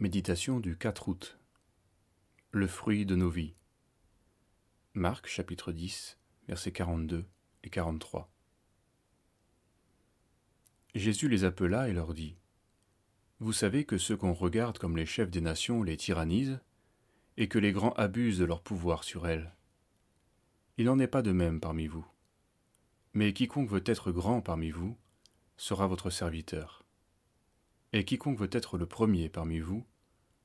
Méditation du 4 août. Le fruit de nos vies. Marc chapitre 10, versets 42 et 43. Jésus les appela et leur dit Vous savez que ceux qu'on regarde comme les chefs des nations les tyrannisent, et que les grands abusent de leur pouvoir sur elles. Il n'en est pas de même parmi vous. Mais quiconque veut être grand parmi vous sera votre serviteur et quiconque veut être le premier parmi vous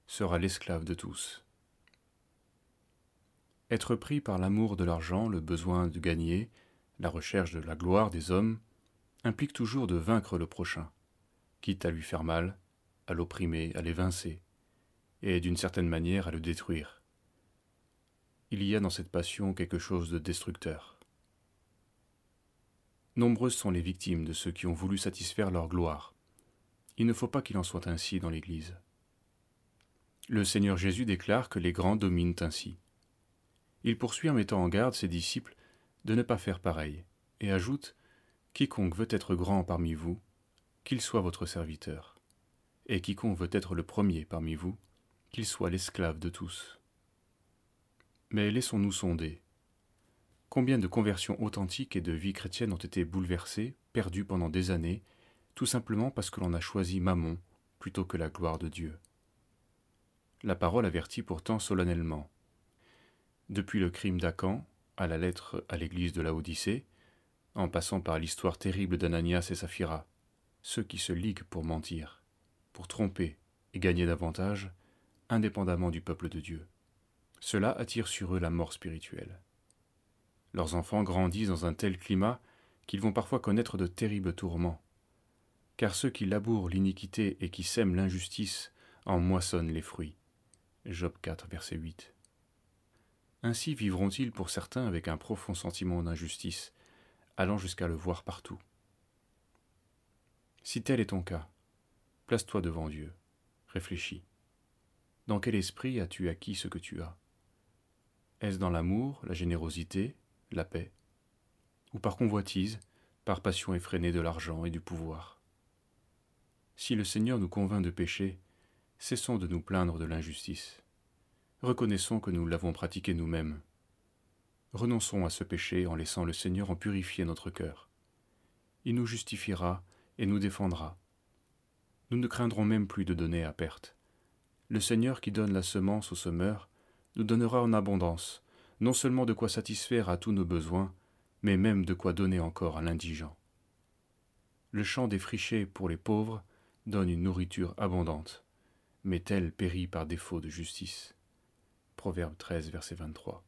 sera l'esclave de tous. Être pris par l'amour de l'argent, le besoin de gagner, la recherche de la gloire des hommes, implique toujours de vaincre le prochain, quitte à lui faire mal, à l'opprimer, à l'évincer, et d'une certaine manière à le détruire. Il y a dans cette passion quelque chose de destructeur. Nombreuses sont les victimes de ceux qui ont voulu satisfaire leur gloire, il ne faut pas qu'il en soit ainsi dans l'Église. Le Seigneur Jésus déclare que les grands dominent ainsi. Il poursuit en mettant en garde ses disciples de ne pas faire pareil, et ajoute Quiconque veut être grand parmi vous, qu'il soit votre serviteur, et quiconque veut être le premier parmi vous, qu'il soit l'esclave de tous. Mais laissons-nous sonder. Combien de conversions authentiques et de vie chrétienne ont été bouleversées, perdues pendant des années, tout simplement parce que l'on a choisi Mammon plutôt que la gloire de Dieu. La parole avertit pourtant solennellement. Depuis le crime d'Acan à la lettre à l'église de la Odyssée, en passant par l'histoire terrible d'Ananias et Saphira, ceux qui se liguent pour mentir, pour tromper et gagner davantage, indépendamment du peuple de Dieu. Cela attire sur eux la mort spirituelle. Leurs enfants grandissent dans un tel climat qu'ils vont parfois connaître de terribles tourments, car ceux qui labourent l'iniquité et qui sèment l'injustice en moissonnent les fruits. Job 4, verset 8. Ainsi vivront-ils pour certains avec un profond sentiment d'injustice, allant jusqu'à le voir partout. Si tel est ton cas, place-toi devant Dieu, réfléchis. Dans quel esprit as-tu acquis ce que tu as? Est-ce dans l'amour, la générosité, la paix? Ou par convoitise, par passion effrénée de l'argent et du pouvoir? Si le Seigneur nous convainc de pécher, cessons de nous plaindre de l'injustice. Reconnaissons que nous l'avons pratiqué nous-mêmes. Renonçons à ce péché en laissant le Seigneur en purifier notre cœur. Il nous justifiera et nous défendra. Nous ne craindrons même plus de donner à perte. Le Seigneur qui donne la semence au semeur nous donnera en abondance, non seulement de quoi satisfaire à tous nos besoins, mais même de quoi donner encore à l'indigent. Le champ défriché pour les pauvres donne une nourriture abondante, mais elle périt par défaut de justice. Proverbe 13, verset 23.